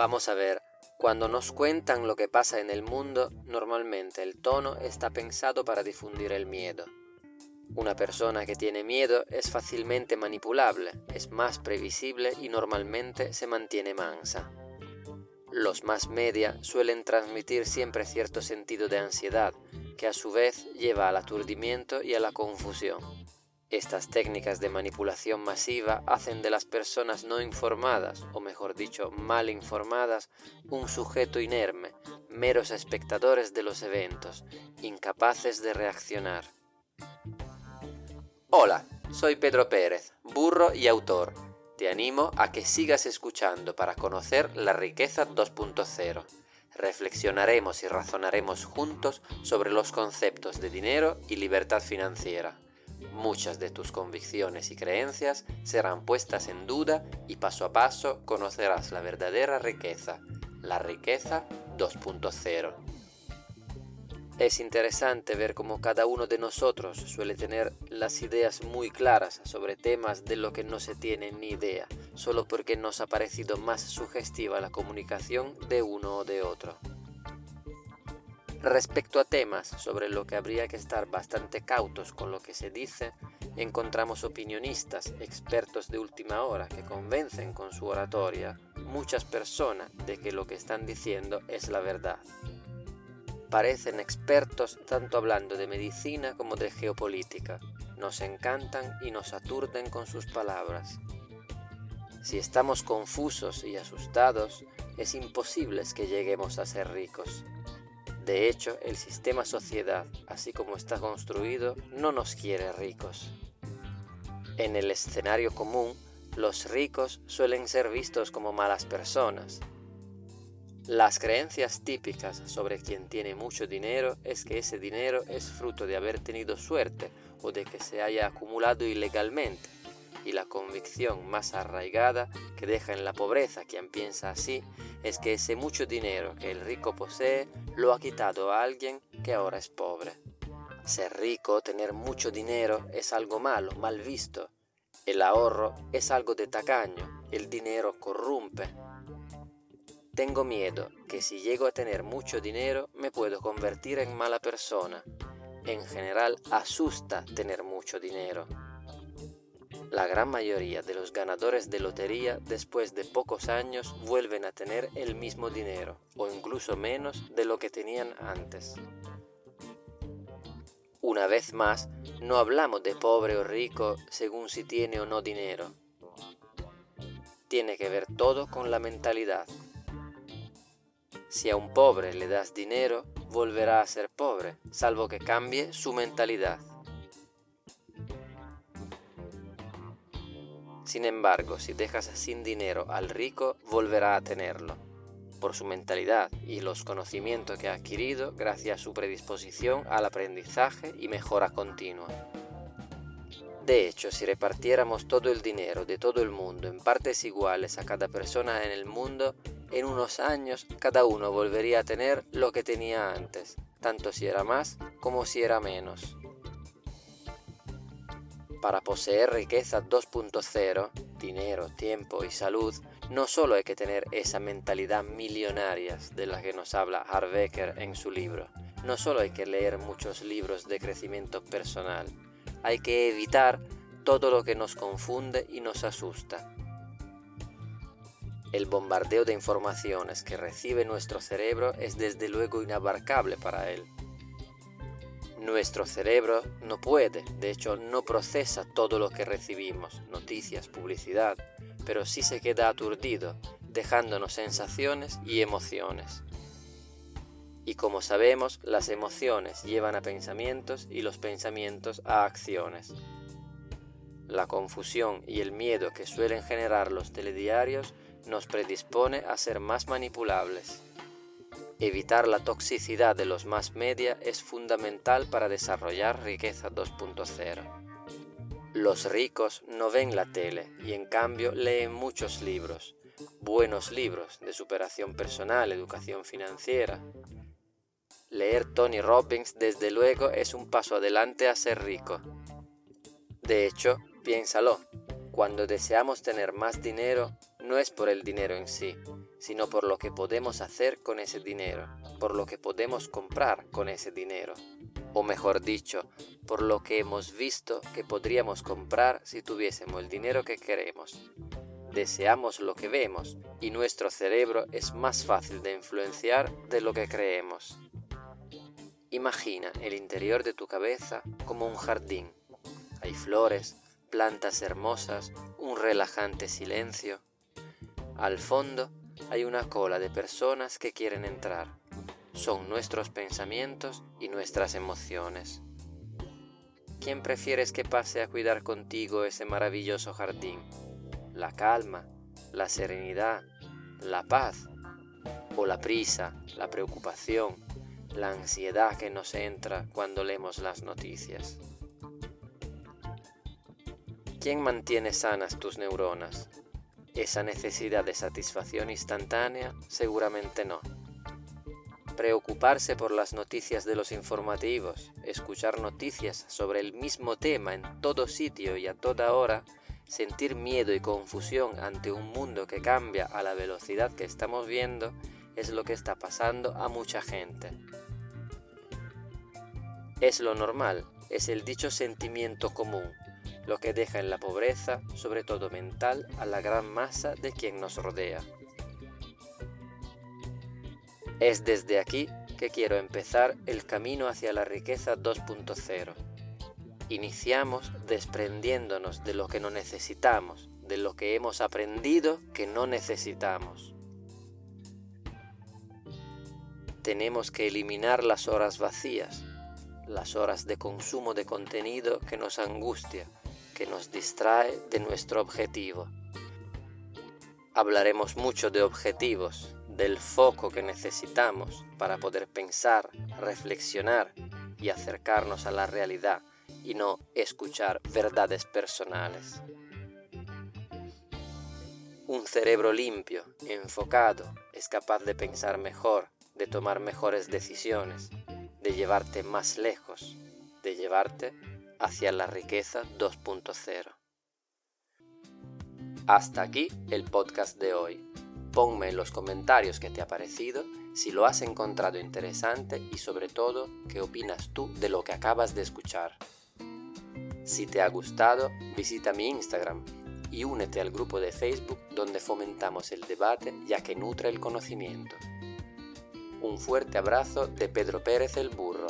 Vamos a ver, cuando nos cuentan lo que pasa en el mundo, normalmente el tono está pensado para difundir el miedo. Una persona que tiene miedo es fácilmente manipulable, es más previsible y normalmente se mantiene mansa. Los más media suelen transmitir siempre cierto sentido de ansiedad, que a su vez lleva al aturdimiento y a la confusión. Estas técnicas de manipulación masiva hacen de las personas no informadas, o mejor dicho, mal informadas, un sujeto inerme, meros espectadores de los eventos, incapaces de reaccionar. Hola, soy Pedro Pérez, burro y autor. Te animo a que sigas escuchando para conocer la riqueza 2.0. Reflexionaremos y razonaremos juntos sobre los conceptos de dinero y libertad financiera Muchas de tus convicciones y creencias serán puestas en duda y paso a paso conocerás la verdadera riqueza, la riqueza 2.0. Es interesante ver cómo cada uno de nosotros suele tener las ideas muy claras sobre temas de lo que no se tiene ni idea, solo porque nos ha parecido más sugestiva la comunicación de uno o de otro. Respecto a temas sobre lo que habría que estar bastante cautos con lo que se dice, encontramos opinionistas, expertos de última hora que convencen con su oratoria muchas personas de que lo que están diciendo es la verdad. Parecen expertos tanto hablando de medicina como de geopolítica. Nos encantan y nos aturden con sus palabras. Si estamos confusos y asustados, es imposible que lleguemos a ser ricos. De hecho, el sistema sociedad, así como está construido, no nos quiere ricos. En el escenario común, los ricos suelen ser vistos como malas personas. Las creencias típicas sobre quien tiene mucho dinero es que ese dinero es fruto de haber tenido suerte o de que se haya acumulado ilegalmente y la convicción más arraigada que deja en la pobreza quien piensa así es que ese mucho dinero que el rico posee lo ha quitado a alguien que ahora es pobre. Ser rico, tener mucho dinero, es algo malo, mal visto. El ahorro es algo de tacaño, el dinero corrompe. Tengo miedo que si llego a tener mucho dinero me puedo convertir en mala persona. En general asusta tener mucho dinero. La gran mayoría de los ganadores de lotería después de pocos años vuelven a tener el mismo dinero o incluso menos de lo que tenían antes. Una vez más, no hablamos de pobre o rico según si tiene o no dinero. Tiene que ver todo con la mentalidad. Si a un pobre le das dinero, volverá a ser pobre, salvo que cambie su mentalidad. Sin embargo, si dejas sin dinero al rico, volverá a tenerlo, por su mentalidad y los conocimientos que ha adquirido gracias a su predisposición al aprendizaje y mejora continua. De hecho, si repartiéramos todo el dinero de todo el mundo en partes iguales a cada persona en el mundo, en unos años cada uno volvería a tener lo que tenía antes, tanto si era más como si era menos. Para poseer riqueza 2.0, dinero, tiempo y salud, no solo hay que tener esa mentalidad millonaria de la que nos habla Harbecker en su libro, no solo hay que leer muchos libros de crecimiento personal, hay que evitar todo lo que nos confunde y nos asusta. El bombardeo de informaciones que recibe nuestro cerebro es desde luego inabarcable para él. Nuestro cerebro no puede, de hecho no procesa todo lo que recibimos, noticias, publicidad, pero sí se queda aturdido, dejándonos sensaciones y emociones. Y como sabemos, las emociones llevan a pensamientos y los pensamientos a acciones. La confusión y el miedo que suelen generar los telediarios nos predispone a ser más manipulables. Evitar la toxicidad de los más media es fundamental para desarrollar riqueza 2.0. Los ricos no ven la tele y en cambio leen muchos libros, buenos libros de superación personal, educación financiera. Leer Tony Robbins desde luego es un paso adelante a ser rico. De hecho, piénsalo, cuando deseamos tener más dinero, no es por el dinero en sí, sino por lo que podemos hacer con ese dinero, por lo que podemos comprar con ese dinero, o mejor dicho, por lo que hemos visto que podríamos comprar si tuviésemos el dinero que queremos. Deseamos lo que vemos y nuestro cerebro es más fácil de influenciar de lo que creemos. Imagina el interior de tu cabeza como un jardín. Hay flores, plantas hermosas, un relajante silencio. Al fondo hay una cola de personas que quieren entrar. Son nuestros pensamientos y nuestras emociones. ¿Quién prefieres que pase a cuidar contigo ese maravilloso jardín? ¿La calma, la serenidad, la paz o la prisa, la preocupación, la ansiedad que nos entra cuando leemos las noticias? ¿Quién mantiene sanas tus neuronas? ¿Esa necesidad de satisfacción instantánea? Seguramente no. Preocuparse por las noticias de los informativos, escuchar noticias sobre el mismo tema en todo sitio y a toda hora, sentir miedo y confusión ante un mundo que cambia a la velocidad que estamos viendo, es lo que está pasando a mucha gente. Es lo normal, es el dicho sentimiento común, lo que deja en la pobreza, sobre todo mental, a la gran masa de quien nos rodea. Es desde aquí que quiero empezar el camino hacia la riqueza 2.0. Iniciamos desprendiéndonos de lo que no necesitamos, de lo que hemos aprendido que no necesitamos. Tenemos que eliminar las horas vacías, las horas de consumo de contenido que nos angustia, que nos distrae de nuestro objetivo. Hablaremos mucho de objetivos, del foco que necesitamos para poder pensar, reflexionar y acercarnos a la realidad y no escuchar verdades personales. Un cerebro limpio, enfocado, es capaz de pensar mejor, de tomar mejores decisiones, de llevarte más lejos, de llevarte hacia la riqueza 2.0. Hasta aquí el podcast de hoy. Ponme en los comentarios qué te ha parecido, si lo has encontrado interesante y sobre todo qué opinas tú de lo que acabas de escuchar. Si te ha gustado, visita mi Instagram y únete al grupo de Facebook donde fomentamos el debate ya que nutre el conocimiento. Un fuerte abrazo de Pedro Pérez el Burro.